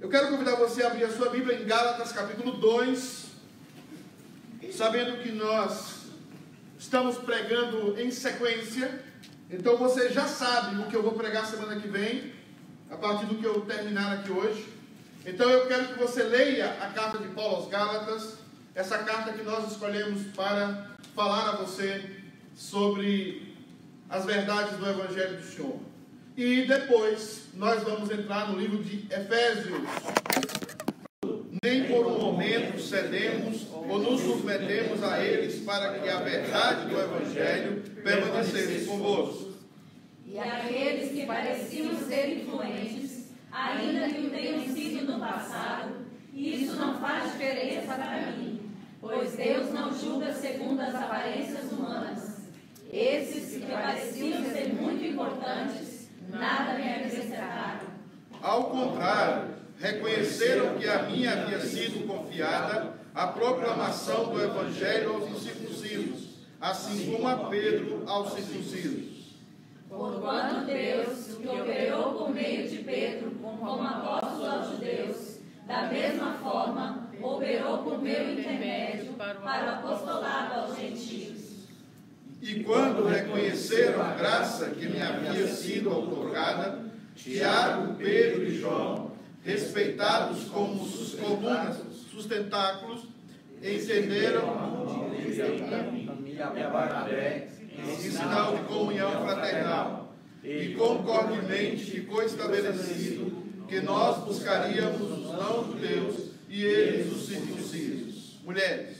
Eu quero convidar você a abrir a sua Bíblia em Gálatas capítulo 2, sabendo que nós estamos pregando em sequência, então você já sabe o que eu vou pregar semana que vem, a partir do que eu terminar aqui hoje. Então eu quero que você leia a carta de Paulo aos Gálatas, essa carta que nós escolhemos para falar a você sobre as verdades do Evangelho do Senhor. E depois nós vamos entrar no livro de Efésios. Nem por um momento cedemos ou nos submetemos a eles para que a verdade do Evangelho permanecesse convosco. E aqueles que pareciam ser influentes, ainda que o tenham sido no passado, isso não faz diferença para mim, pois Deus não julga segundo as aparências humanas. Esses que pareciam ser muito importantes, nada me acrescentaram. Ao contrário, reconheceram que a mim havia sido confiada a proclamação do Evangelho aos incircuncisos, assim como a Pedro aos circuncisos. Porquanto Deus, que operou por meio de Pedro como apóstolo aos judeus, da mesma forma operou por meu intermédio para o apostolado aos gentios. Quando reconheceram a graça que me havia sido outorgada, Tiago, Pedro e João, respeitados como sus- sustentáculos, entenderam em sinal de comunhão fraternal. E concordemente ficou estabelecido que nós buscaríamos os não-judeus e eles os circuncisos. Mulheres,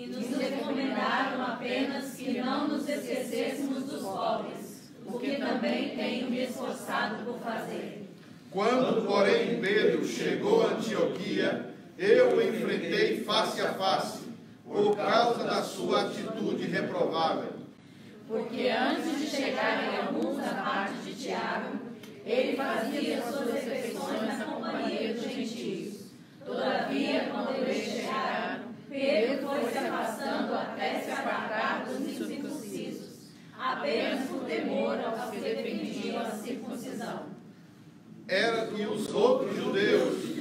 E nos recomendaram apenas que não nos esquecêssemos dos pobres, o que também tenho me esforçado por fazer. Quando, porém, Pedro chegou a Antioquia, eu o enfrentei face a face, por causa da sua atitude reprovável. Porque antes de chegarem alguns da parte de Tiago, ele fazia suas refeições na companhia dos gentios. Todavia, quando eles chegaram, Pedro foi se afastando até se apartar dos incircuncisos, apenas por temor aos que defendiam a circuncisão. Era que os outros judeus,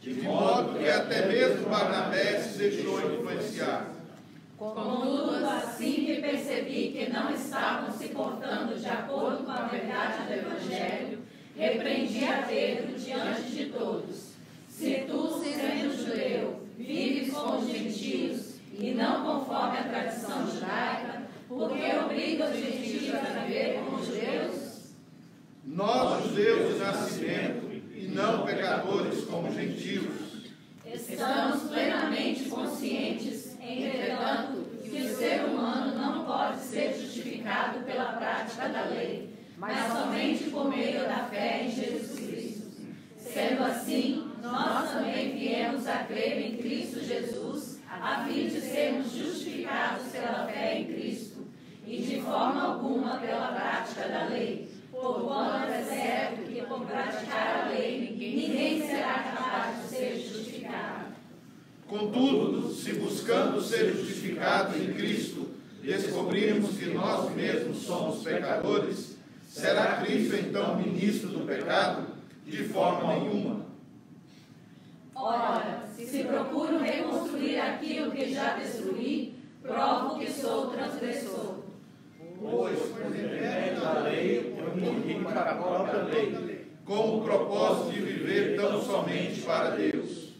de modo que até mesmo Barnabé se deixou influenciar. Contudo, assim que percebi que não estavam se portando de acordo com a verdade do Evangelho, repreendi a Pedro diante de todos. Se tu, sendo judeu, vives com os gentios e não conforme a tradição judaica, porque obriga os gentios a viver com os judeus? Nós, judeus de nascimento, e não pecadores como gentios, Estamos plenamente conscientes, entretanto, que o ser humano não pode ser justificado pela prática da lei, mas somente por meio da fé em Jesus Cristo. Sendo assim, nós também viemos a crer em Cristo Jesus, a fim de sermos justificados pela fé em Cristo, e de forma alguma pela prática da lei. Porquanto é certo que por praticar a lei ninguém será capaz de ser justificado. Contudo, se buscando ser justificados em Cristo, descobrirmos que nós mesmos somos pecadores, será Cristo então ministro do pecado? De forma nenhuma. Ora, se procuro reconstruir aquilo que já destruí, provo que sou transgressor. Pois, por intermédio da lei, eu morri para a própria lei. Com o propósito de viver tão somente para Deus.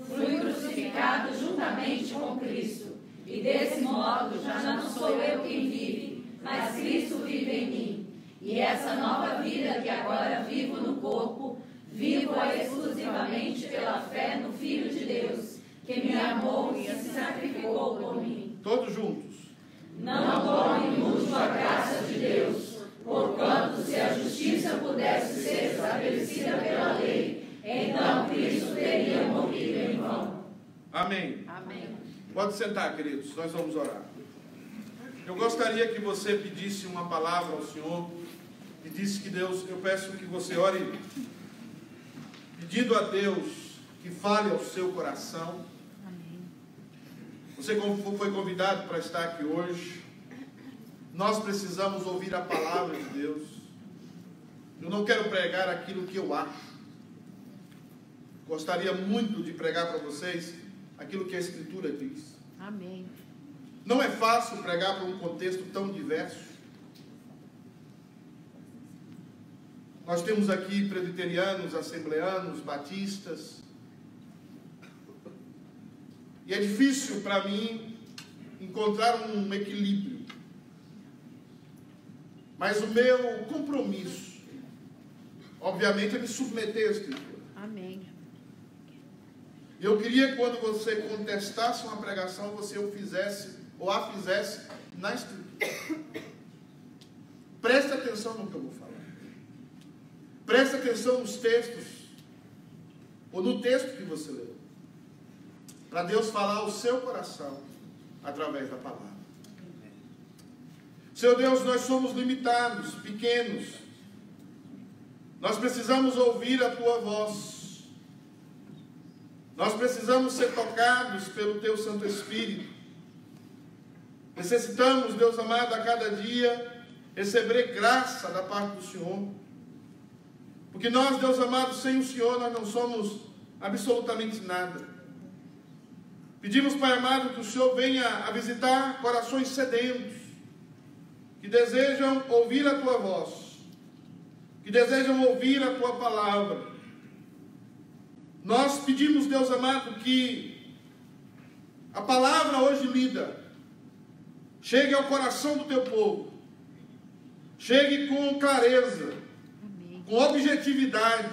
Fui crucificado juntamente com Cristo, e desse modo já não sou eu quem vive, mas Cristo vive em mim. E essa nova vida que agora vivo no corpo, vivo-a exclusivamente pela fé no Filho de Deus, que me amou e se sacrificou por mim. Todos juntos. Não torne inútil a graça de Deus, porquanto se a justiça pudesse ser estabelecida pela lei, então Cristo teria morrido em vão. Amém. Amém. Pode sentar, queridos, nós vamos orar. Eu gostaria que você pedisse uma palavra ao Senhor, pedisse que Deus, eu peço que você ore pedindo a Deus que fale ao seu coração. Você foi convidado para estar aqui hoje. Nós precisamos ouvir a palavra de Deus. Eu não quero pregar aquilo que eu acho. Gostaria muito de pregar para vocês aquilo que a Escritura diz. Amém. Não é fácil pregar para um contexto tão diverso. Nós temos aqui presbiterianos, assembleanos, batistas. E é difícil para mim encontrar um equilíbrio. Mas o meu compromisso, obviamente, é me submeter à Escritura. Amém. Eu queria que quando você contestasse uma pregação, você o fizesse ou a fizesse na Escritura. Preste atenção no que eu vou falar. Preste atenção nos textos, ou no texto que você leu, para Deus falar ao seu coração através da palavra. Seu Deus, nós somos limitados, pequenos. Nós precisamos ouvir a tua voz. Nós precisamos ser tocados pelo teu Santo Espírito. Necessitamos, Deus amado, a cada dia receber graça da parte do Senhor. Porque nós, Deus amado, sem o Senhor, nós não somos absolutamente nada. Pedimos, Pai amado, que o Senhor venha a visitar corações sedentos, que desejam ouvir a tua voz, que desejam ouvir a tua palavra. Nós pedimos, Deus amado, que a palavra hoje lida chegue ao coração do teu povo, chegue com clareza. Com objetividade,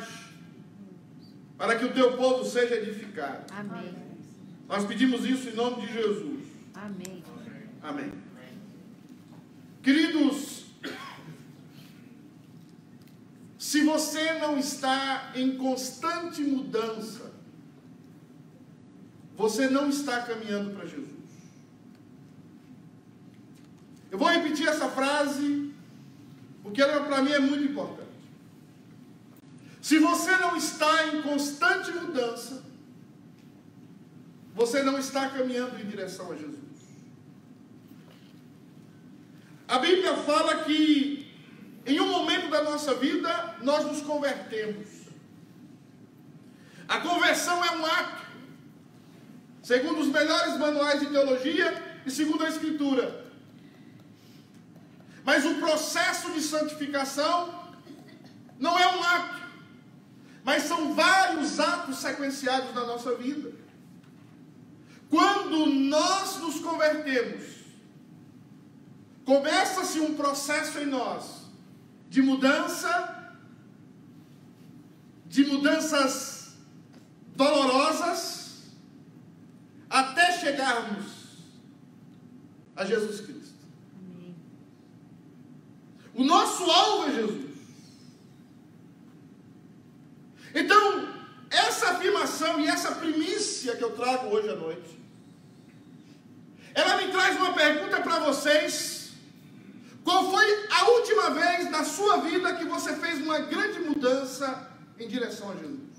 para que o teu povo seja edificado. Amém. Nós pedimos isso em nome de Jesus. Amém. Amém. Queridos, se você não está em constante mudança, você não está caminhando para Jesus. Eu vou repetir essa frase, porque ela para mim é muito importante. Se você não está em constante mudança, você não está caminhando em direção a Jesus. A Bíblia fala que em um momento da nossa vida nós nos convertemos. A conversão é um ato, segundo os melhores manuais de teologia e segundo a Escritura. Mas o processo de santificação não é um ato, mas são vários atos sequenciados na nossa vida. Quando nós nos convertemos, começa-se um processo em nós de mudança, de mudanças dolorosas, até chegarmos a Jesus Cristo. O nosso alvo é Jesus. Então, essa afirmação e essa primícia que eu trago hoje à noite, ela me traz uma pergunta para vocês. Qual foi a última vez na sua vida que você fez uma grande mudança em direção a Jesus?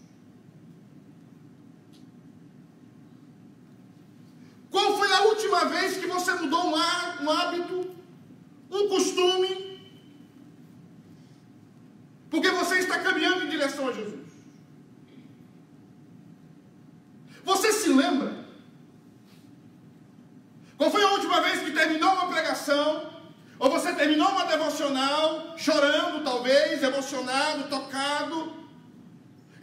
Qual foi a última vez que você mudou um há- hábito, um costume, porque você está caminhando em direção a Jesus? Você se lembra? Qual foi a última vez que terminou uma pregação? Ou você terminou uma devocional, chorando talvez, emocionado, tocado?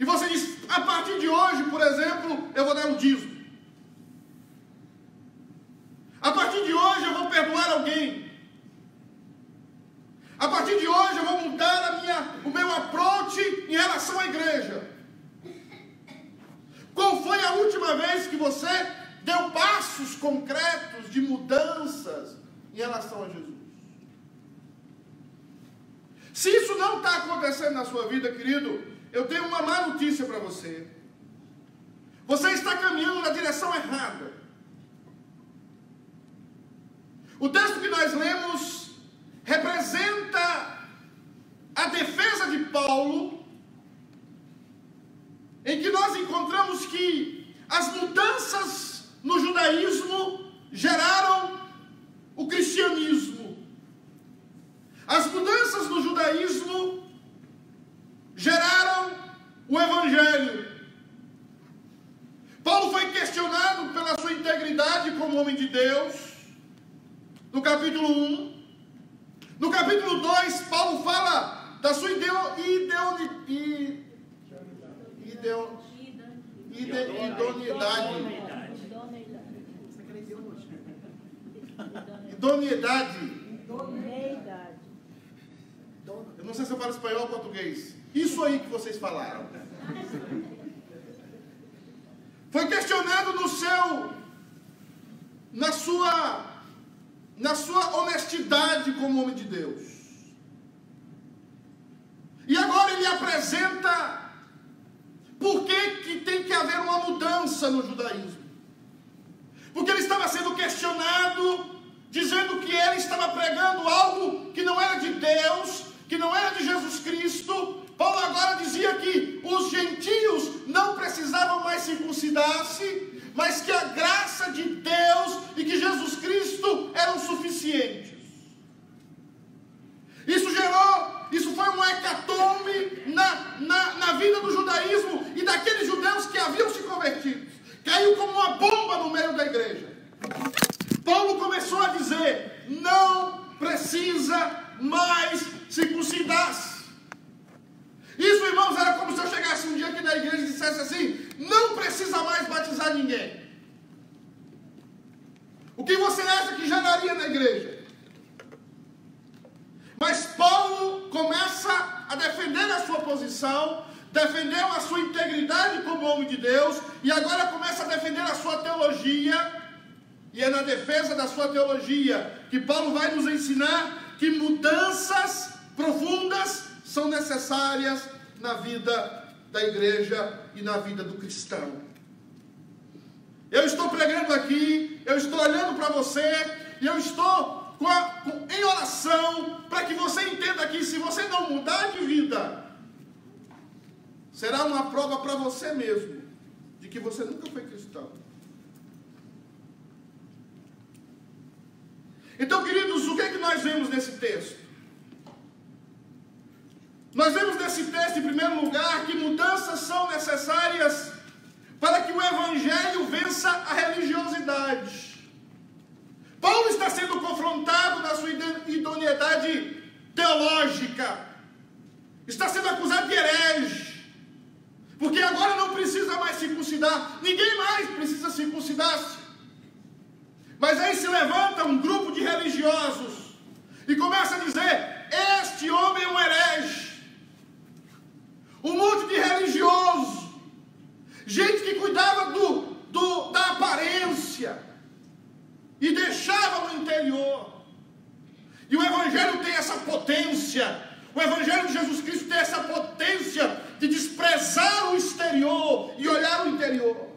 E você diz: a partir de hoje, por exemplo, eu vou dar um dízimo. A partir de hoje eu vou perdoar alguém. A partir de hoje eu vou mudar minha, o meu approach em relação à igreja. Qual foi a última vez que você deu passos concretos de mudanças em relação a Jesus? Se isso não está acontecendo na sua vida, querido, eu tenho uma má notícia para você. Você está caminhando na direção errada. O texto que nós lemos representa a defesa de Paulo, em que nós encontramos que as mudanças no judaísmo geraram o cristianismo. As mudanças no judaísmo geraram o Evangelho. Paulo foi questionado pela sua integridade como homem de Deus, no capítulo 1. No capítulo 2, Paulo fala da sua ideo, ide- idoneidade. Idoneidade. Eu não sei se eu falo espanhol ou português. Isso aí que vocês falaram. Foi questionado no seu, na sua, na sua honestidade como homem de Deus. E agora ele apresenta por que, que tem que haver uma mudança no judaísmo. Porque ele estava sendo questionado, dizendo que ele estava pregando algo que não era de Deus, que não era de Jesus Cristo. Paulo agora dizia que os gentios não precisavam mais circuncidar-se, mas que a graça de Deus e que Jesus Cristo eram suficientes. Isso gerou, isso foi um hecatombe na, na, na vida do judaísmo e daqueles judeus que haviam se convertido. Caiu como uma bomba no meio da igreja. Paulo começou a dizer: não precisa mais circuncidar-se. Isso, irmãos, era como se eu chegasse um dia aqui na igreja e dissesse assim: não precisa mais batizar ninguém. O que você acha que geraria na igreja? Mas Paulo começa a defender a sua posição, defendeu a sua integridade como homem de Deus, e agora começa a defender a sua teologia. E é na defesa da sua teologia que Paulo vai nos ensinar que mudanças profundas são necessárias na vida da igreja e na vida do cristão. Eu estou pregando aqui, eu estou olhando para você, e eu estou com a, com, em oração para que você entenda que se você não mudar de vida, será uma prova para você mesmo de que você nunca foi cristão. Então, queridos, o que é que nós vemos nesse texto? Nós vemos nesse texto, em primeiro lugar, que mudanças são necessárias para que o Evangelho vença a religiosidade. Paulo está sendo confrontado na sua idoneidade teológica, está sendo acusado de herege, porque agora não precisa mais circuncidar, ninguém mais precisa circuncidar-se. Mas aí se levanta um grupo de religiosos e começa a dizer: Este homem é um herege. Um monte de religioso, gente que cuidava do, do, da aparência e deixava no interior. E o Evangelho tem essa potência, o Evangelho de Jesus Cristo tem essa potência de desprezar o exterior e olhar o interior.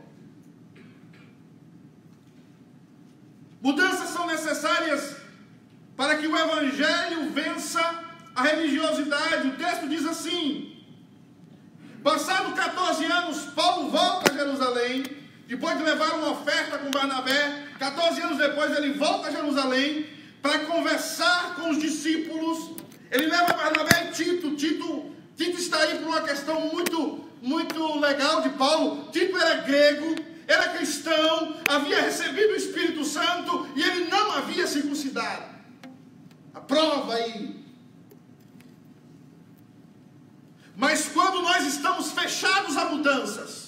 Mudanças são necessárias para que o Evangelho vença a religiosidade. O texto diz assim: Passado 14 anos, Paulo volta a Jerusalém, depois de levar uma oferta com Barnabé. 14 anos depois, ele volta a Jerusalém para conversar com os discípulos. Ele leva Barnabé e Tito. Tito, Tito está aí por uma questão muito, muito legal de Paulo. Tito era grego, era cristão, havia recebido o Espírito Santo e ele não havia circuncidado. A prova aí. Mas quando nós estamos fechados a mudanças,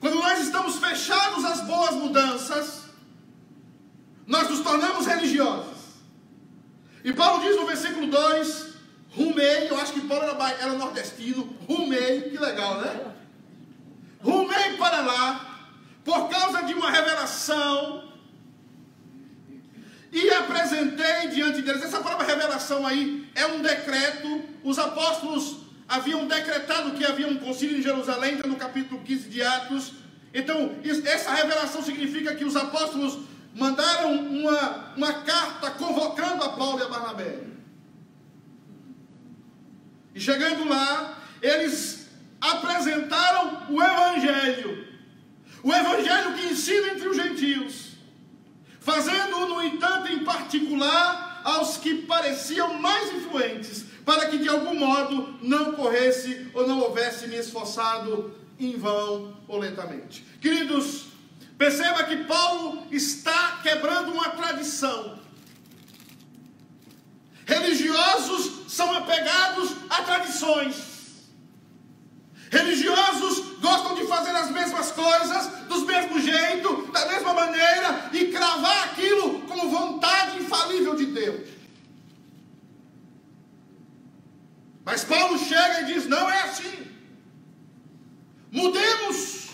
quando nós estamos fechados às boas mudanças, nós nos tornamos religiosos. E Paulo diz no versículo 2: rumei, eu acho que Paulo era, era nordestino, rumei, que legal, né? Rumei para lá, por causa de uma revelação, e apresentei diante deles. Essa palavra revelação aí é um decreto, os apóstolos haviam decretado que havia um concílio em Jerusalém, está no capítulo 15 de Atos. Então, essa revelação significa que os apóstolos mandaram uma, uma carta convocando a Paulo e a Barnabé. E chegando lá, eles apresentaram o Evangelho. O Evangelho que ensina entre os gentios. Fazendo, no entanto, em particular, aos que pareciam mais influentes, para que de algum modo não corresse ou não houvesse me esforçado em vão ou lentamente. Queridos, perceba que Paulo está quebrando uma tradição. Religiosos são apegados a tradições. Religiosos gostam de fazer as mesmas coisas, dos mesmos jeito, da mesma maneira e cravar aquilo como vontade infalível de Deus. Mas Paulo chega e diz: não é assim. Mudemos,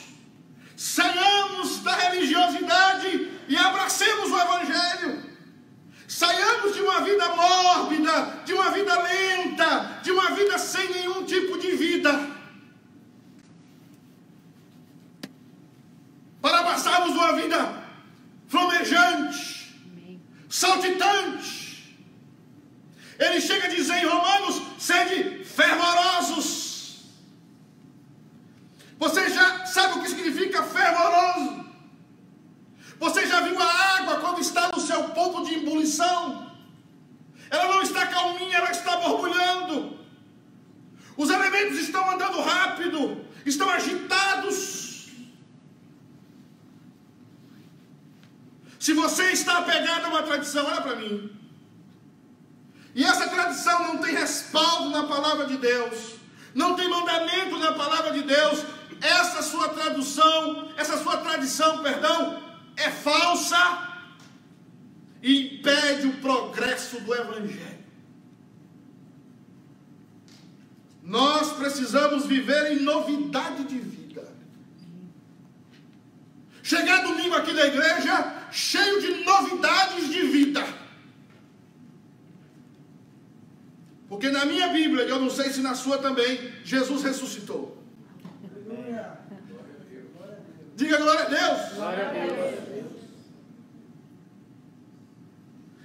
saiamos da religiosidade e abracemos o Evangelho. Saiamos de uma vida mórbida, de uma vida lenta, de uma vida sem nenhum tipo de vida. Para passarmos uma vida flamejante, saltitante. Ele chega a dizer em Romanos: sede fervorosos você já sabe o que significa fervoroso? Você já viu a água quando está no seu ponto de ebulição? Ela não está calminha, ela está borbulhando. Os elementos estão andando rápido, estão agitados. Se você está apegado a uma tradição, olha para mim. E essa tradição não tem respaldo na palavra de Deus, não tem mandamento na palavra de Deus, essa sua tradução, essa sua tradição, perdão, é falsa e impede o progresso do Evangelho. Nós precisamos viver em novidade de vida. Chegar domingo aqui na igreja cheio de novidades de vida. Porque na minha Bíblia, e eu não sei se na sua também, Jesus ressuscitou. Diga glória a Deus. Glória a Deus.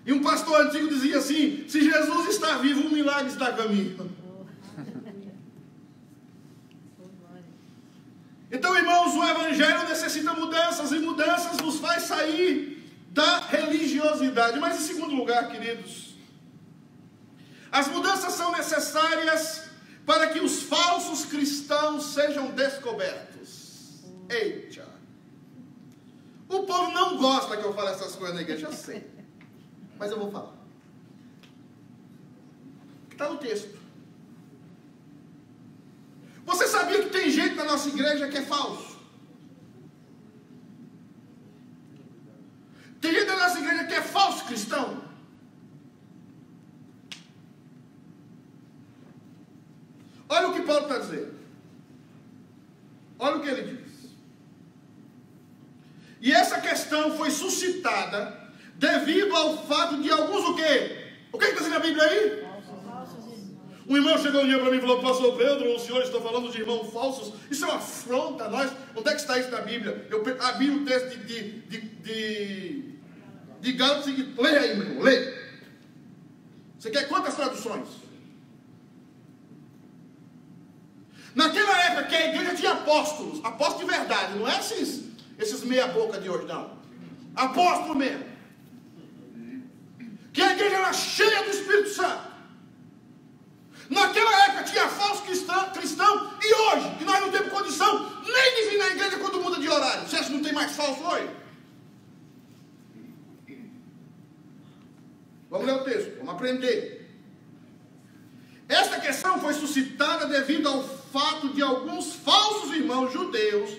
E um pastor antigo dizia assim: se Jesus está vivo, um milagre está a caminho. Então, irmãos, o Evangelho necessita mudanças, e mudanças nos faz sair da religiosidade. Mas, em segundo lugar, queridos, as mudanças são necessárias para que os falsos cristãos sejam descobertos. Eita! O povo não gosta que eu fale essas coisas na igreja, eu sei. Mas eu vou falar. Está no texto. Você sabia que tem gente na nossa igreja que é falso? Tem gente na nossa igreja que é falso cristão? Olha o que Paulo está dizendo. Olha o que ele diz. E essa questão foi suscitada devido ao fato de alguns o quê? O que está dizendo a Bíblia aí? Um irmão chegou um dia para mim e falou, pastor Pedro, o senhor está falando de irmãos falsos, isso é uma afronta a nós. Onde é que está isso na Bíblia? Eu abri o texto de, de, de, de, de Gálatas e lê aí, meu irmão, lê. Você quer quantas traduções? Naquela época que a igreja tinha apóstolos, apóstolos de verdade, não é esses, esses meia-boca de hoje, não. Apóstolo mesmo. Que a igreja era cheia do Espírito Santo. Naquela época tinha falso cristão, cristão e hoje, e nós não temos condição nem de vir na igreja quando muda de horário. Você acha que não tem mais falso hoje? Vamos ler o texto, vamos aprender. Esta questão foi suscitada devido ao fato de alguns falsos irmãos judeus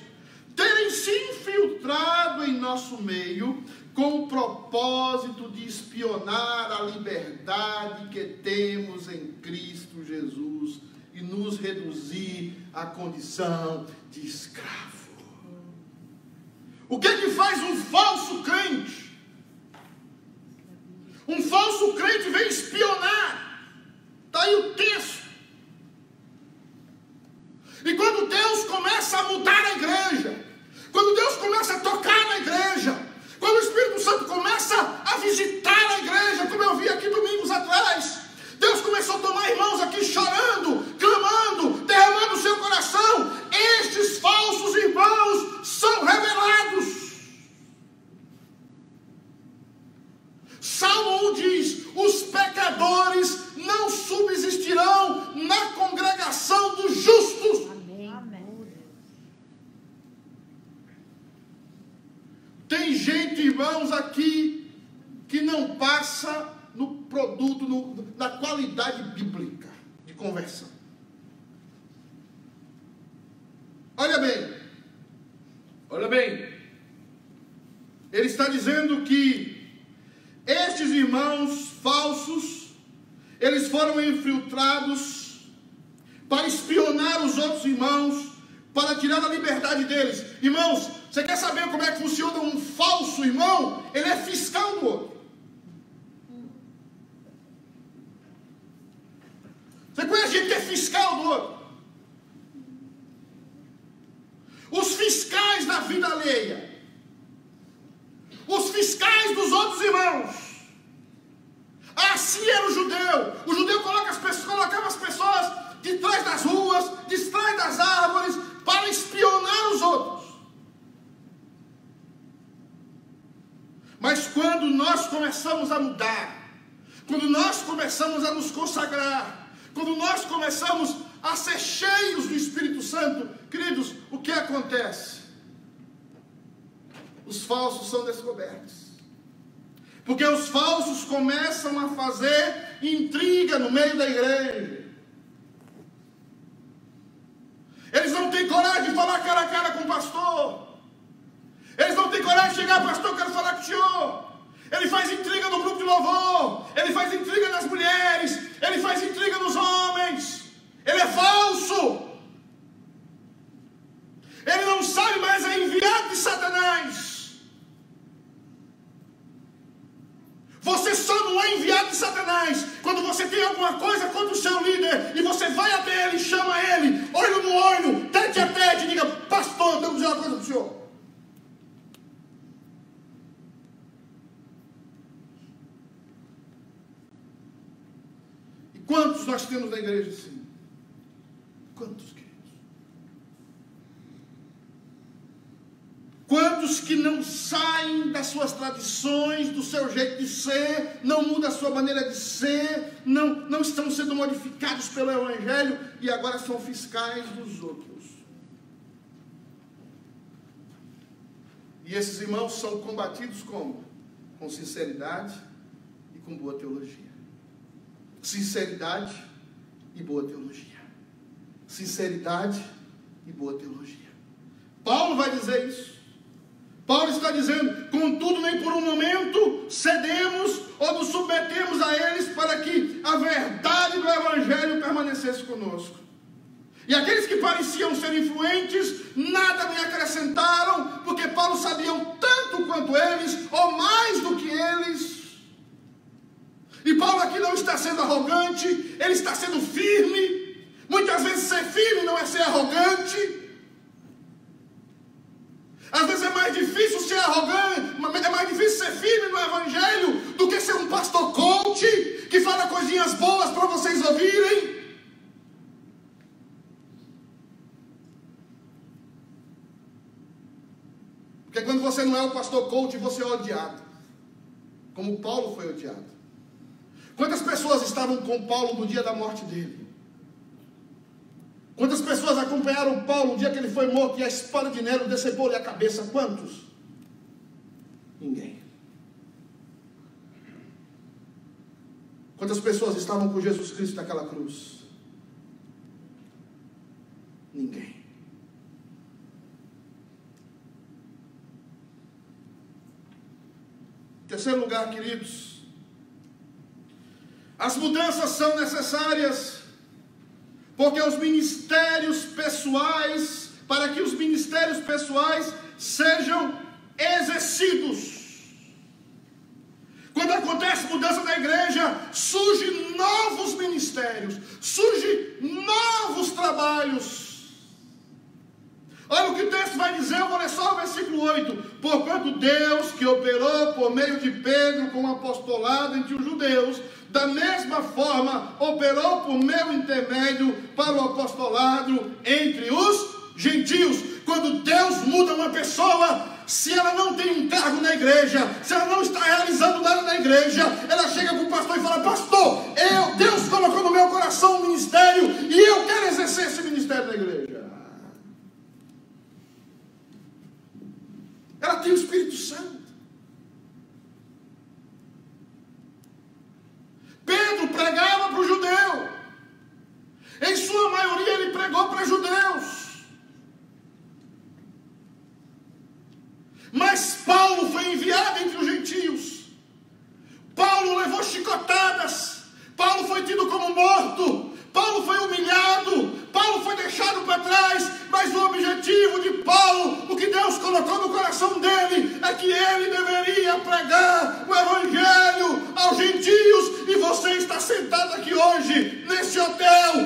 terem se infiltrado em nosso meio com o propósito de espionar a liberdade que temos em Cristo Jesus e nos reduzir à condição de escravo. O que é que faz um falso crente? Um falso crente vem espionar Está aí o texto. E quando Deus começa a mudar a igreja, quando Deus começa a tocar na igreja, quando o Espírito Santo começa a visitar a igreja, como eu vi aqui domingos atrás, Deus começou a tomar irmãos aqui chorando, clamando, derramando o seu coração. Estes falsos irmãos são revelados. Salmo 1 diz: os pecadores gente, irmãos, aqui que não passa no produto, no, na qualidade bíblica de conversão. Olha bem, olha bem, ele está dizendo que estes irmãos falsos, eles foram infiltrados para espionar os outros irmãos, para tirar a liberdade deles. Irmãos, você quer saber como é que funciona um falso irmão? Ele é fiscal do outro. Você conhece gente que é fiscal do outro? Os fiscais da vida alheia. Os fiscais dos outros irmãos. Assim era o judeu. O judeu coloca as pessoas, colocava as pessoas de trás das ruas, de trás das árvores, para espionar os outros. Mas quando nós começamos a mudar, quando nós começamos a nos consagrar, quando nós começamos a ser cheios do Espírito Santo, queridos, o que acontece? Os falsos são descobertos. Porque os falsos começam a fazer intriga no meio da igreja. Eles não têm coragem de falar cara a cara com o pastor. Eles não têm coragem de chegar, pastor, quero falar com o senhor. Ele faz intriga no grupo de louvor. Ele faz intriga nas mulheres. Ele faz intriga nos homens. Ele é falso. Ele não sabe, mas é enviado de Satanás. Você só não é enviado de Satanás quando você tem alguma coisa contra o seu líder e você vai até ele, chama ele, olho no olho, tete a tete, diga: Pastor, dizer uma coisa para o senhor. Quantos nós temos na igreja assim? Quantos, queridos? Quantos que não saem das suas tradições, do seu jeito de ser, não mudam a sua maneira de ser, não, não estão sendo modificados pelo Evangelho e agora são fiscais dos outros. E esses irmãos são combatidos como? Com sinceridade e com boa teologia. Sinceridade e boa teologia. Sinceridade e boa teologia. Paulo vai dizer isso. Paulo está dizendo: contudo, nem por um momento cedemos ou nos submetemos a eles para que a verdade do Evangelho permanecesse conosco. E aqueles que pareciam ser influentes, nada me acrescentaram, porque Paulo sabia tanto quanto eles, ou mais do que eles. E Paulo aqui não está sendo arrogante, ele está sendo firme. Muitas vezes ser firme não é ser arrogante. Às vezes é mais difícil ser arrogante, é mais difícil ser firme no Evangelho do que ser um pastor coach que fala coisinhas boas para vocês ouvirem. Porque quando você não é o pastor coach, você é odiado. Como Paulo foi odiado. Quantas pessoas estavam com Paulo no dia da morte dele? Quantas pessoas acompanharam Paulo no dia que ele foi morto e a espada de Nero decepou-lhe a cabeça? Quantos? Ninguém. Quantas pessoas estavam com Jesus Cristo naquela cruz? Ninguém. Terceiro lugar, queridos, as mudanças são necessárias porque os ministérios pessoais, para que os ministérios pessoais sejam exercidos. Quando acontece mudança na igreja, surgem novos ministérios, surgem novos trabalhos. Olha o que o texto vai dizer, eu vou ler só o versículo 8. Porquanto Deus, que operou por meio de Pedro com o apostolado entre os judeus, da mesma forma operou por meu intermédio para o apostolado entre os gentios. Quando Deus muda uma pessoa, se ela não tem um cargo na igreja, se ela não está realizando nada na igreja, ela chega para o pastor e fala: Pastor, eu, Deus colocou no meu coração um ministério e eu quero exercer esse ministério na igreja. Ela tem o Espírito Santo. Pedro pregava para o judeu. Em sua maioria ele pregou para judeus. Mas Paulo foi enviado entre os gentios. Paulo levou chicotadas. Paulo foi tido como morto. Paulo foi humilhado, Paulo foi deixado para trás, mas o objetivo de Paulo, o que Deus colocou no coração dele, é que ele deveria pregar o Evangelho aos gentios, e você está sentado aqui hoje, nesse hotel,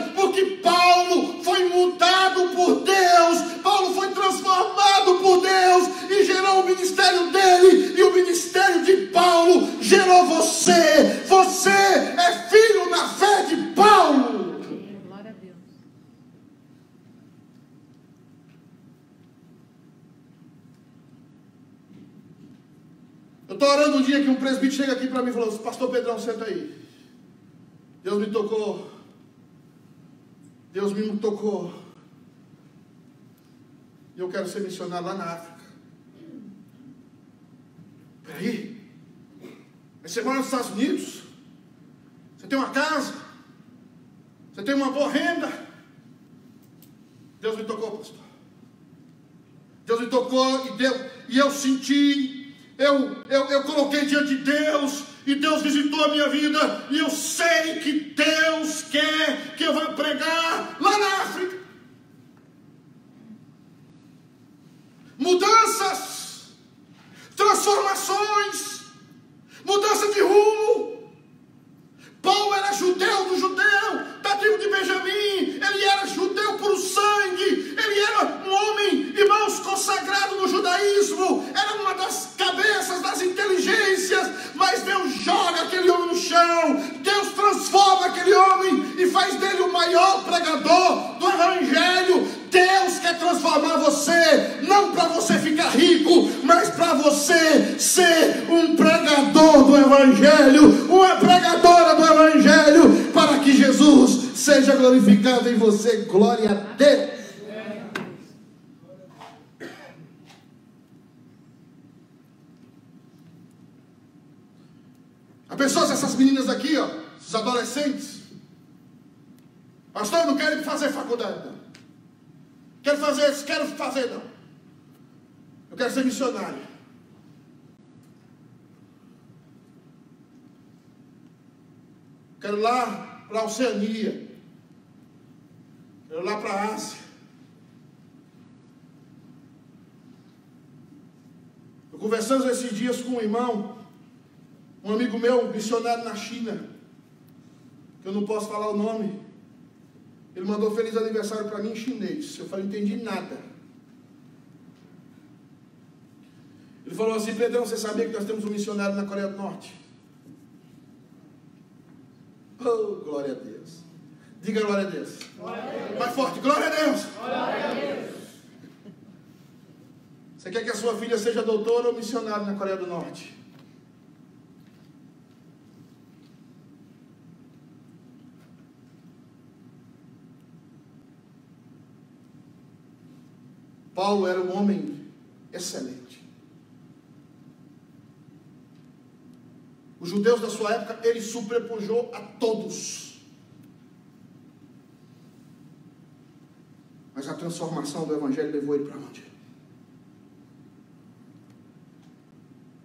Pedrão, senta aí. Deus me tocou. Deus me tocou. E eu quero ser missionário lá na África. Peraí. Mas você mora nos Estados Unidos? Você tem uma casa? Você tem uma boa renda? Deus me tocou, pastor. Deus me tocou e, deu, e eu senti, eu, eu, eu coloquei diante de Deus, e Deus visitou a minha vida, e eu sei que Deus quer que eu vá pregar lá na África. Mudanças, transformações, mudança de rumo. Paulo era judeu do judeu, da tribo de Benjamim, ele era judeu por sangue, ele era um homem, irmãos, consagrado no judaísmo, era uma das cabeças das inteligências, mas Deus joga aquele homem no chão, Deus transforma aquele homem e faz dele o maior pregador do Evangelho. Deus quer transformar você, não para você ficar rico, mas para você ser um pregador do Evangelho, glorificado em você. Glória a Deus. A pessoa, essas meninas aqui, ó, esses adolescentes, pastor, eu não quero fazer faculdade, não. Quero fazer isso, quero fazer, não. Eu quero ser missionário. Quero ir lá para a Oceania. Lá para a Ásia. Eu conversando esses dias com um irmão, um amigo meu, missionário na China, que eu não posso falar o nome. Ele mandou feliz aniversário para mim em chinês. Eu falei, não entendi nada. Ele falou assim, Pedrão, você sabia que nós temos um missionário na Coreia do Norte? Oh, glória a Deus. Diga glória a Deus. Mais forte, glória a Deus. Glória a Deus. Você quer que a sua filha seja doutora ou missionária na Coreia do Norte? Paulo era um homem excelente. Os judeus da sua época, ele sobrepujou a todos. Mas a transformação do Evangelho levou ele para onde?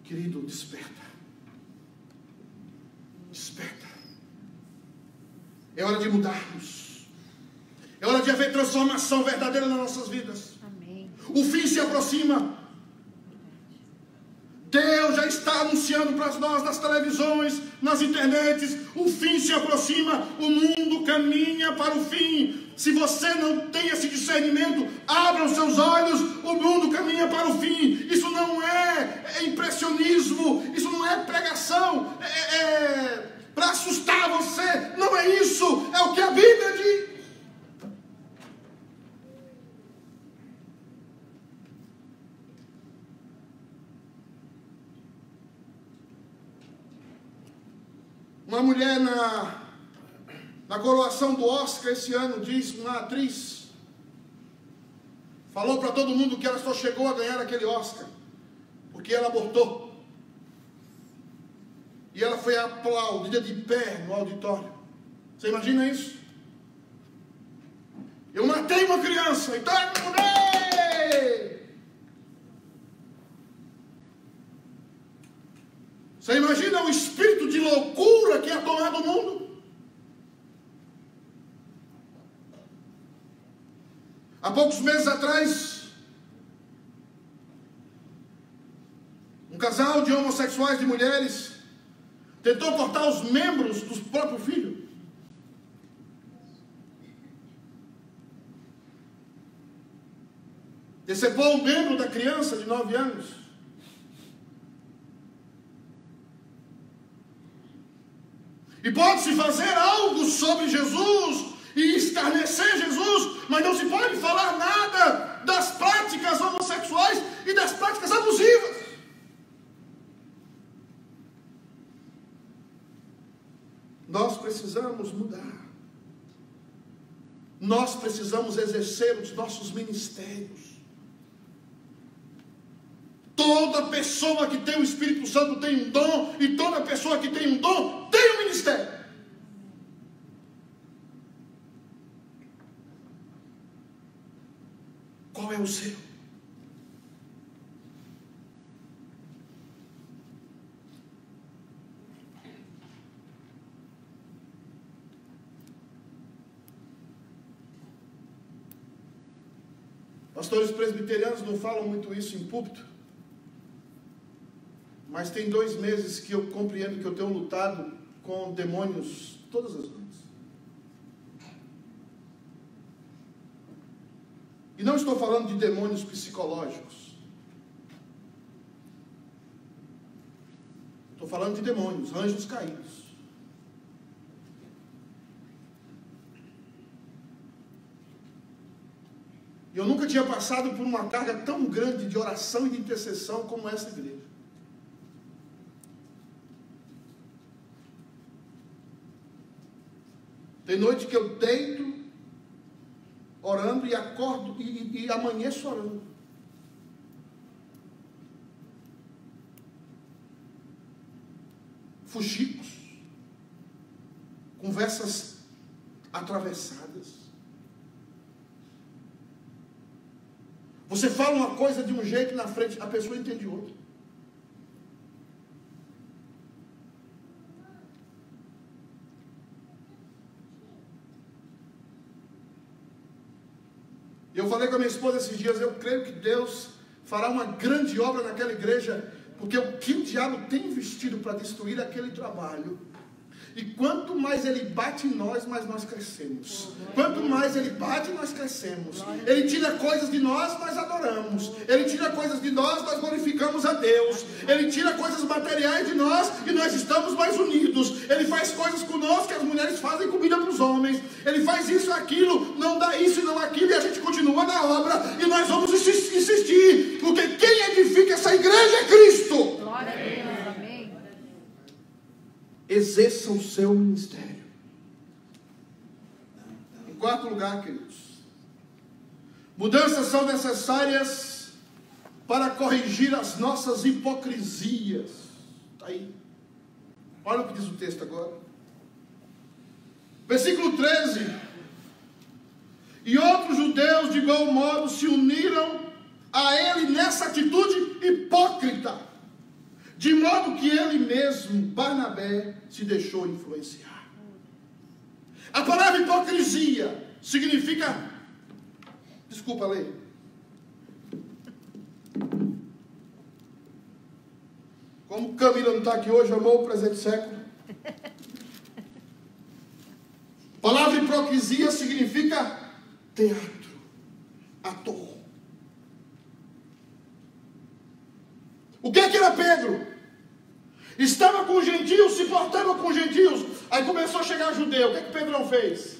Querido, desperta. Desperta. É hora de mudarmos. É hora de haver transformação verdadeira nas nossas vidas. Amém. O fim se aproxima. Deus já está anunciando para nós nas televisões, nas internets. O fim se aproxima. O mundo caminha para o fim. Se você não tem esse discernimento, abra os seus olhos. O mundo caminha para o fim. Isso não é, é impressionismo. Isso não é pregação. É, é para assustar você. Não é isso. É o que a Bíblia diz. Uma mulher na, na coroação do Oscar esse ano disse, uma atriz, falou para todo mundo que ela só chegou a ganhar aquele Oscar, porque ela abortou. E ela foi aplaudida de pé no auditório. Você imagina isso? Eu matei uma criança, então eu mudei. Você imagina o espírito de loucura que é tomado o mundo? Há poucos meses atrás, um casal de homossexuais de mulheres tentou cortar os membros do próprio filho. Decepou um membro da criança de 9 anos. E pode-se fazer algo sobre Jesus e escarnecer Jesus, mas não se pode falar nada das práticas homossexuais e das práticas abusivas. Nós precisamos mudar. Nós precisamos exercer os nossos ministérios. Toda pessoa que tem o Espírito Santo tem um dom, e toda pessoa que tem um dom tem um ministério. Qual é o seu? Pastores presbiterianos não falam muito isso em púlpito, mas tem dois meses que eu compreendo que eu tenho lutado com demônios todas as noites. E não estou falando de demônios psicológicos. Estou falando de demônios, anjos caídos. E eu nunca tinha passado por uma carga tão grande de oração e de intercessão como essa igreja. Tem noite que eu deito orando e acordo e, e, amanheço orando. Fugicos, conversas atravessadas. Você fala uma coisa de um jeito na frente, a pessoa entende outro. E eu falei com a minha esposa esses dias, eu creio que Deus fará uma grande obra naquela igreja, porque o que o diabo tem investido para destruir aquele trabalho e quanto mais ele bate em nós, mais nós crescemos. Quanto mais ele bate, nós crescemos. Ele tira coisas de nós, nós adoramos. Ele tira coisas de nós, nós glorificamos a Deus. Ele tira coisas materiais de nós e nós estamos mais unidos. Ele faz coisas conosco que as mulheres fazem comida para os homens. Ele faz isso, aquilo, não dá isso e não aquilo, e a gente continua na obra e nós vamos insistir. Porque quem edifica essa igreja é Cristo. Glória a Deus. Amém. Exerça o seu ministério. Em quarto lugar, queridos, mudanças são necessárias para corrigir as nossas hipocrisias. Está aí. Olha o que diz o texto agora. Versículo 13. E outros judeus, de igual modo, se uniram a ele nessa atitude hipócrita de modo que ele mesmo, Barnabé, se deixou influenciar. A palavra hipocrisia significa. Desculpa, Lei. Como Camila não está aqui hoje, amou o presente século. A palavra hipocrisia significa teatro, ator. O que, é que era Pedro? Estava com os gentios, se portava com os gentios. Aí começou a chegar judeu. O que, é que Pedro não fez?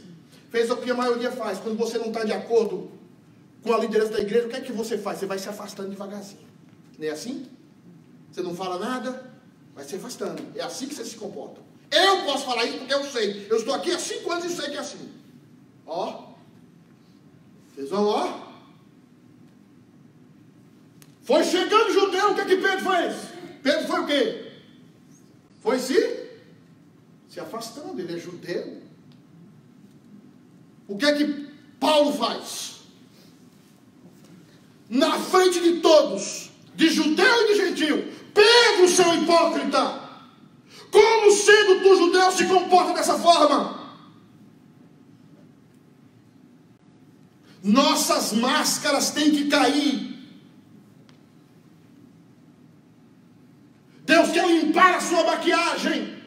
Fez o que a maioria faz. Quando você não está de acordo com a liderança da igreja, o que é que você faz? Você vai se afastando devagarzinho. Não é assim? Você não fala nada, vai se afastando. É assim que você se comporta. Eu posso falar isso porque eu sei. Eu estou aqui há cinco anos e sei que é assim. Ó. Vocês vão, ó. Foi chegando judeu, o que, é que Pedro fez? Pedro foi o quê? Foi se, se afastando, ele é judeu. O que é que Paulo faz? Na frente de todos, de judeu e de gentil, Pedro, seu hipócrita, quando o judeu se comporta dessa forma? Nossas máscaras têm que cair. Deus quer limpar a sua maquiagem.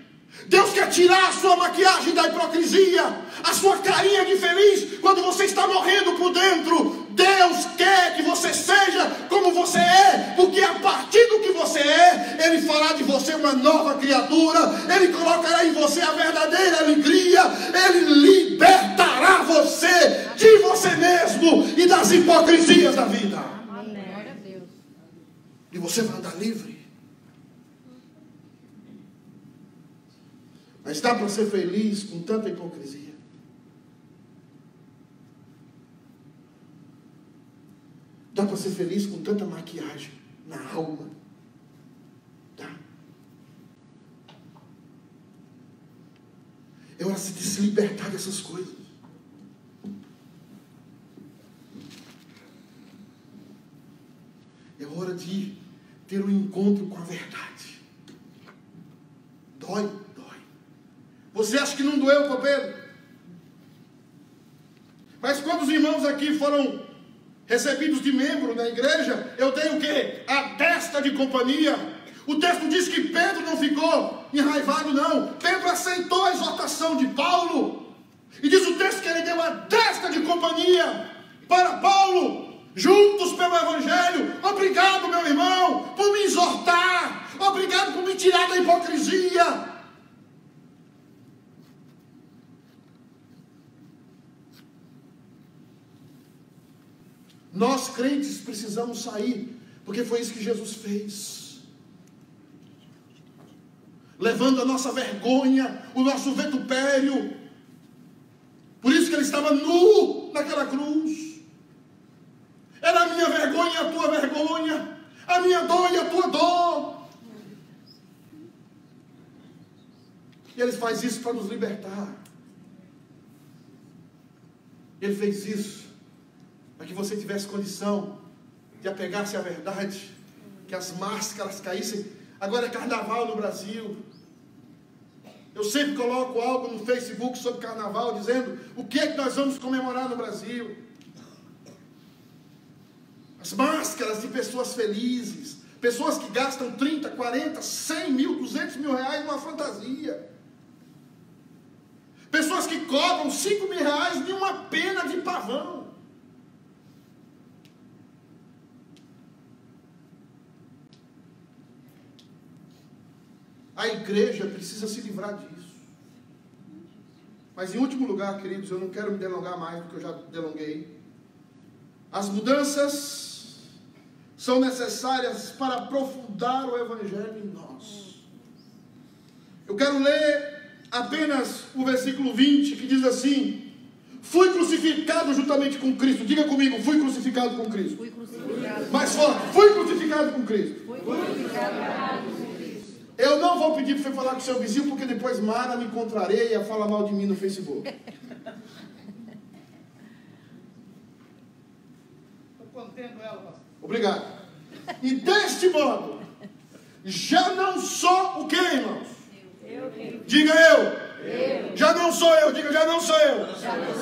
Deus quer tirar a sua maquiagem da hipocrisia, a sua carinha de feliz quando você está morrendo por dentro. Deus quer que você seja como você é, porque a partir do que você é, Ele fará de você uma nova criatura, Ele colocará em você a verdadeira alegria, Ele libertará você de você mesmo e das hipocrisias da vida. E você vai andar livre. Mas dá para ser feliz com tanta hipocrisia? Dá para ser feliz com tanta maquiagem na alma? Dá. É hora de se libertar dessas coisas. É hora de ter um encontro com a verdade. Dói, dói. Você acha que não doeu para Pedro? Mas quando os irmãos aqui foram recebidos de membro da igreja, eu dei o quê? A testa de companhia. O texto diz que Pedro não ficou enraivado, não. Pedro aceitou a exortação de Paulo. E diz o texto que ele deu a testa de companhia para Paulo, juntos pelo Evangelho. Obrigado, meu irmão, por me exortar. Obrigado por me tirar da hipocrisia. Nós crentes precisamos sair, porque foi isso que Jesus fez. Levando a nossa vergonha, o nosso vetupério. Por isso que ele estava nu naquela cruz. Era a minha vergonha a tua vergonha, a minha dor e a tua dor. E ele faz isso para nos libertar. Ele fez isso para que você tivesse condição de apegar-se à verdade, que as máscaras caíssem. Agora é carnaval no Brasil. Eu sempre coloco algo no Facebook sobre carnaval, dizendo o que é que nós vamos comemorar no Brasil. As máscaras de pessoas felizes, pessoas que gastam 30, 40, 100 mil, 200 mil reais numa fantasia. Pessoas que cobram 5 mil reais de uma pena de pavão. A igreja precisa se livrar disso. Mas em último lugar, queridos, eu não quero me delongar mais do que eu já delonguei. As mudanças são necessárias para aprofundar o evangelho em nós. Eu quero ler apenas o versículo 20 que diz assim: Fui crucificado juntamente com Cristo. Diga comigo, fui crucificado com Cristo. Fui crucificado. Mais forte, fui crucificado com Cristo. Fui crucificado. Eu não vou pedir para você falar com seu vizinho, porque depois Mara me contraria e fala mal de mim no Facebook. Estou contendo ela, pastor. Obrigado. E deste modo, já não sou o que, irmãos? Diga eu. Já não sou eu. Diga já não sou eu.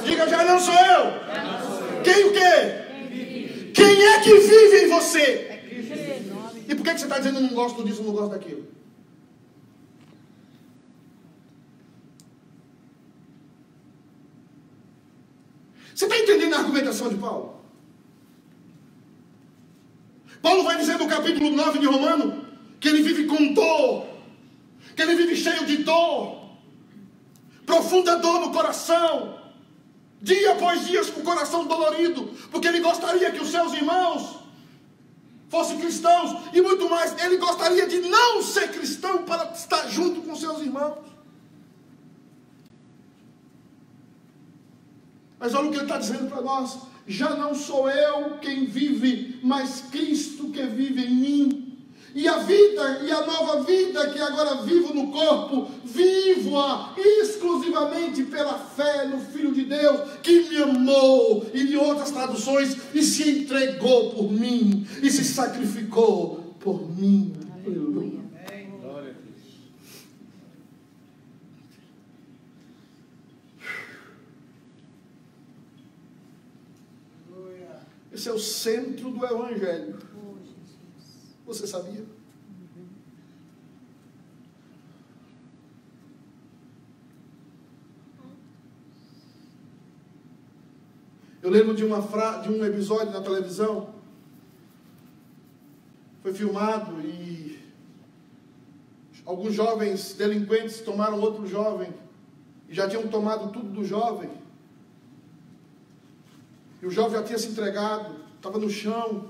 Diga já não sou eu. Quem o quê? Quem é que vive em você? E por que que você está dizendo não gosto disso, não gosto daquilo? Você está entendendo a argumentação de Paulo? Paulo vai dizer no capítulo 9 de Romano que ele vive com dor, que ele vive cheio de dor, profunda dor no coração, dia após dia com o coração dolorido, porque ele gostaria que os seus irmãos fossem cristãos e muito mais, ele gostaria de não ser cristão para estar junto com seus irmãos. Mas olha o que ele está dizendo para nós: já não sou eu quem vive, mas Cristo que vive em mim. E a vida, e a nova vida que agora vivo no corpo, vivo-a exclusivamente pela fé no Filho de Deus, que me amou, e de outras traduções, e se entregou por mim, e se sacrificou por mim. Aleluia. Glória a Deus. Esse é o centro do Evangelho. Oh. Você sabia? Eu lembro de, uma fra... de um episódio na televisão. Foi filmado e alguns jovens delinquentes tomaram outro jovem e já tinham tomado tudo do jovem. E o jovem já tinha se entregado, estava no chão.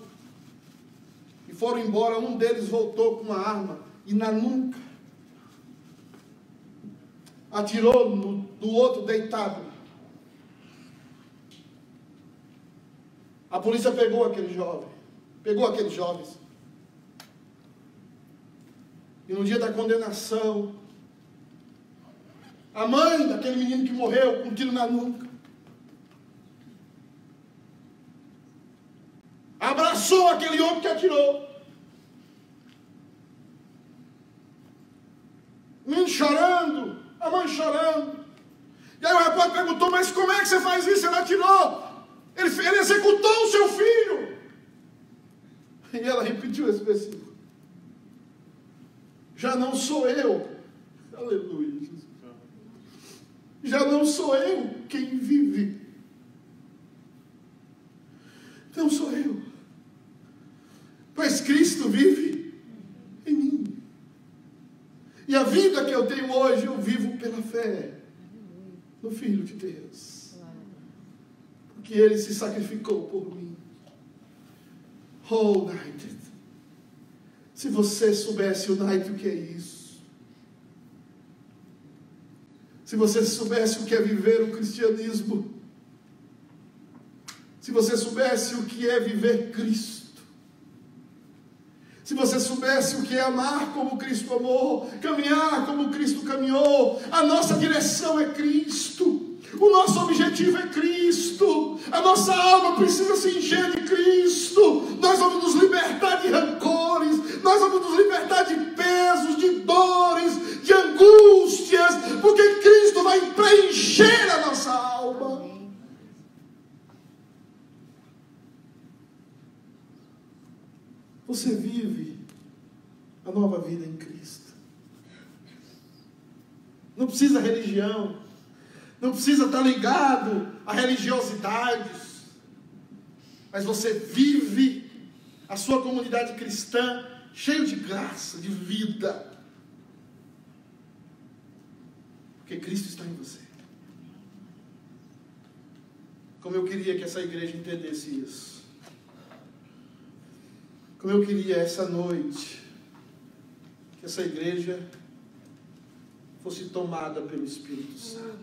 E foram embora, um deles voltou com uma arma e na nuca atirou no, no outro deitado. A polícia pegou aquele jovem, pegou aqueles jovens. E no dia da condenação, a mãe daquele menino que morreu com um tiro na nuca, abraçou aquele homem que atirou. Menino chorando, a mãe chorando. E aí o repórter perguntou: Mas como é que você faz isso? Ele atirou. Ele, ele executou o seu filho. E ela repetiu esse versículo. Já não sou eu. Aleluia. Jesus. Já não sou eu quem vive. Não sou eu. Pois Cristo vive em mim. E a vida que eu tenho hoje, eu vivo pela fé no Filho de Deus que ele se sacrificou por mim. Oh, United. Se você soubesse, United, o que é isso. Se você soubesse o que é viver o cristianismo. Se você soubesse o que é viver Cristo. Se você soubesse o que é amar como Cristo amou, caminhar como Cristo caminhou, a nossa direção é Cristo. O nosso objetivo é Cristo. A nossa alma precisa se encher de Cristo. Nós vamos nos libertar de rancores, nós vamos nos libertar de pesos, de dores, de angústias, porque Cristo vai preencher a nossa alma. Você vive a nova vida em Cristo. Não precisa religião não precisa estar ligado a religiosidades, mas você vive a sua comunidade cristã cheio de graça, de vida, porque Cristo está em você. Como eu queria que essa igreja entendesse isso. Como eu queria essa noite que essa igreja fosse tomada pelo Espírito Santo.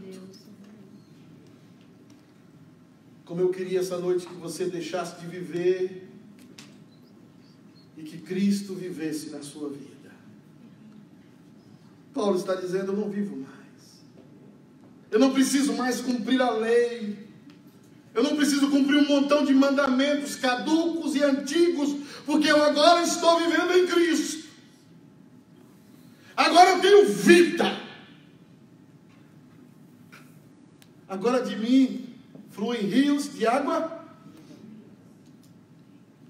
Como eu queria essa noite que você deixasse de viver e que Cristo vivesse na sua vida. Paulo está dizendo: Eu não vivo mais. Eu não preciso mais cumprir a lei. Cumprir um montão de mandamentos caducos e antigos, porque eu agora estou vivendo em Cristo. Agora eu tenho vida. Agora de mim fluem rios de água.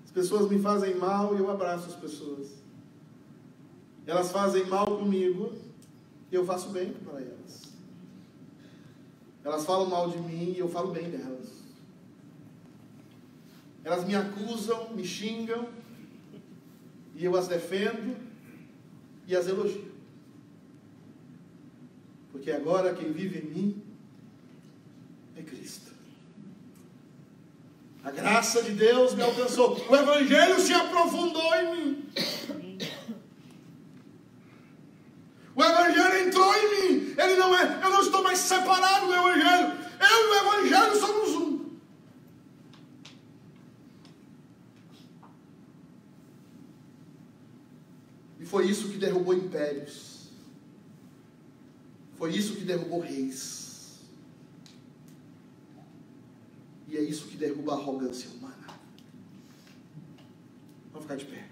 As pessoas me fazem mal e eu abraço as pessoas. Elas fazem mal comigo e eu faço bem para elas. Elas falam mal de mim e eu falo bem delas. Elas me acusam, me xingam e eu as defendo e as elogio. Porque agora quem vive em mim é Cristo. A graça de Deus me alcançou. O Evangelho se aprofundou em mim. O Evangelho entrou em mim. Ele não é, eu não estou mais separado do Evangelho. Eu e o Evangelho somos um. E foi isso que derrubou impérios. Foi isso que derrubou reis. E é isso que derruba a arrogância humana. Vamos ficar de pé.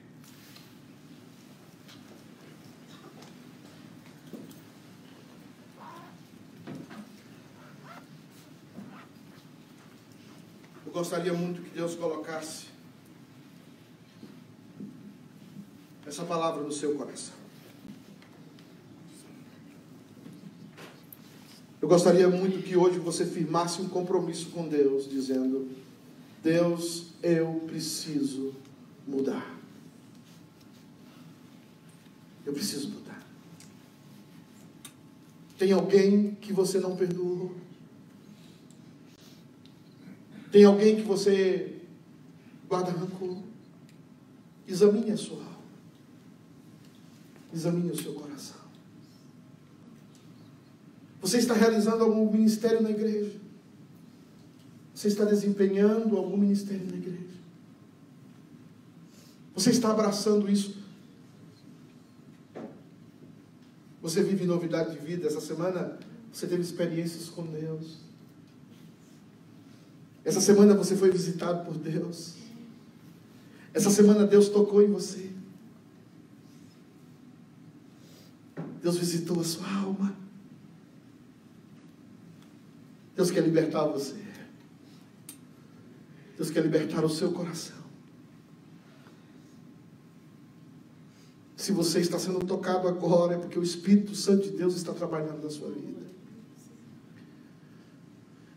Eu gostaria muito que Deus colocasse essa palavra no seu coração. Eu gostaria muito que hoje você firmasse um compromisso com Deus, dizendo: Deus, eu preciso mudar. Eu preciso mudar. Tem alguém que você não perdoou? Tem alguém que você guarda rancor? Examine a sua alma. Examine o seu coração. Você está realizando algum ministério na igreja? Você está desempenhando algum ministério na igreja? Você está abraçando isso? Você vive novidade de vida? Essa semana você teve experiências com Deus. Essa semana você foi visitado por Deus. Essa semana Deus tocou em você. Deus visitou a sua alma. Deus quer libertar você. Deus quer libertar o seu coração. Se você está sendo tocado agora, é porque o Espírito Santo de Deus está trabalhando na sua vida.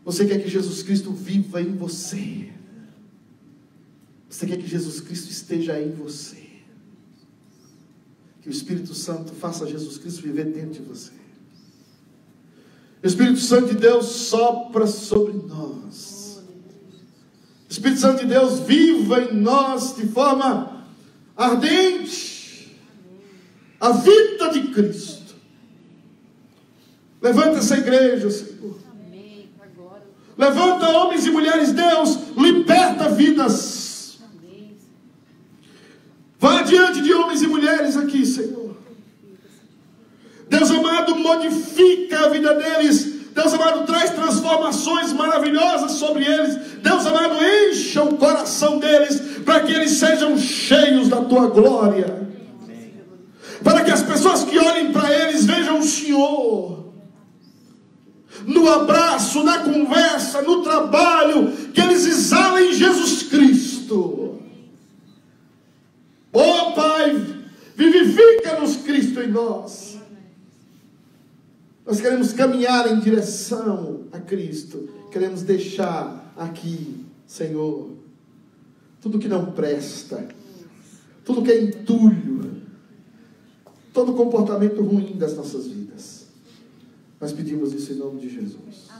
Você quer que Jesus Cristo viva em você. Você quer que Jesus Cristo esteja em você. Que o Espírito Santo faça Jesus Cristo viver dentro de você. O Espírito Santo de Deus sopra sobre nós. O Espírito Santo de Deus viva em nós de forma ardente. A vida de Cristo. Levanta essa igreja, Senhor. Levanta homens e mulheres, Deus, liberta vidas. Vá adiante de homens e mulheres aqui, Senhor. Deus amado, modifica a vida deles. Deus amado, traz transformações maravilhosas sobre eles. Deus amado, encha o coração deles para que eles sejam cheios da tua glória. Para que as pessoas que olhem para eles vejam o Senhor. No abraço, na conversa, no trabalho, que eles exalem Jesus Cristo. Oh Pai, vivifica-nos Cristo em nós. Nós queremos caminhar em direção a Cristo. Queremos deixar aqui, Senhor, tudo que não presta, tudo que é entulho, todo comportamento ruim das nossas vidas. Nós pedimos isso em nome de Jesus.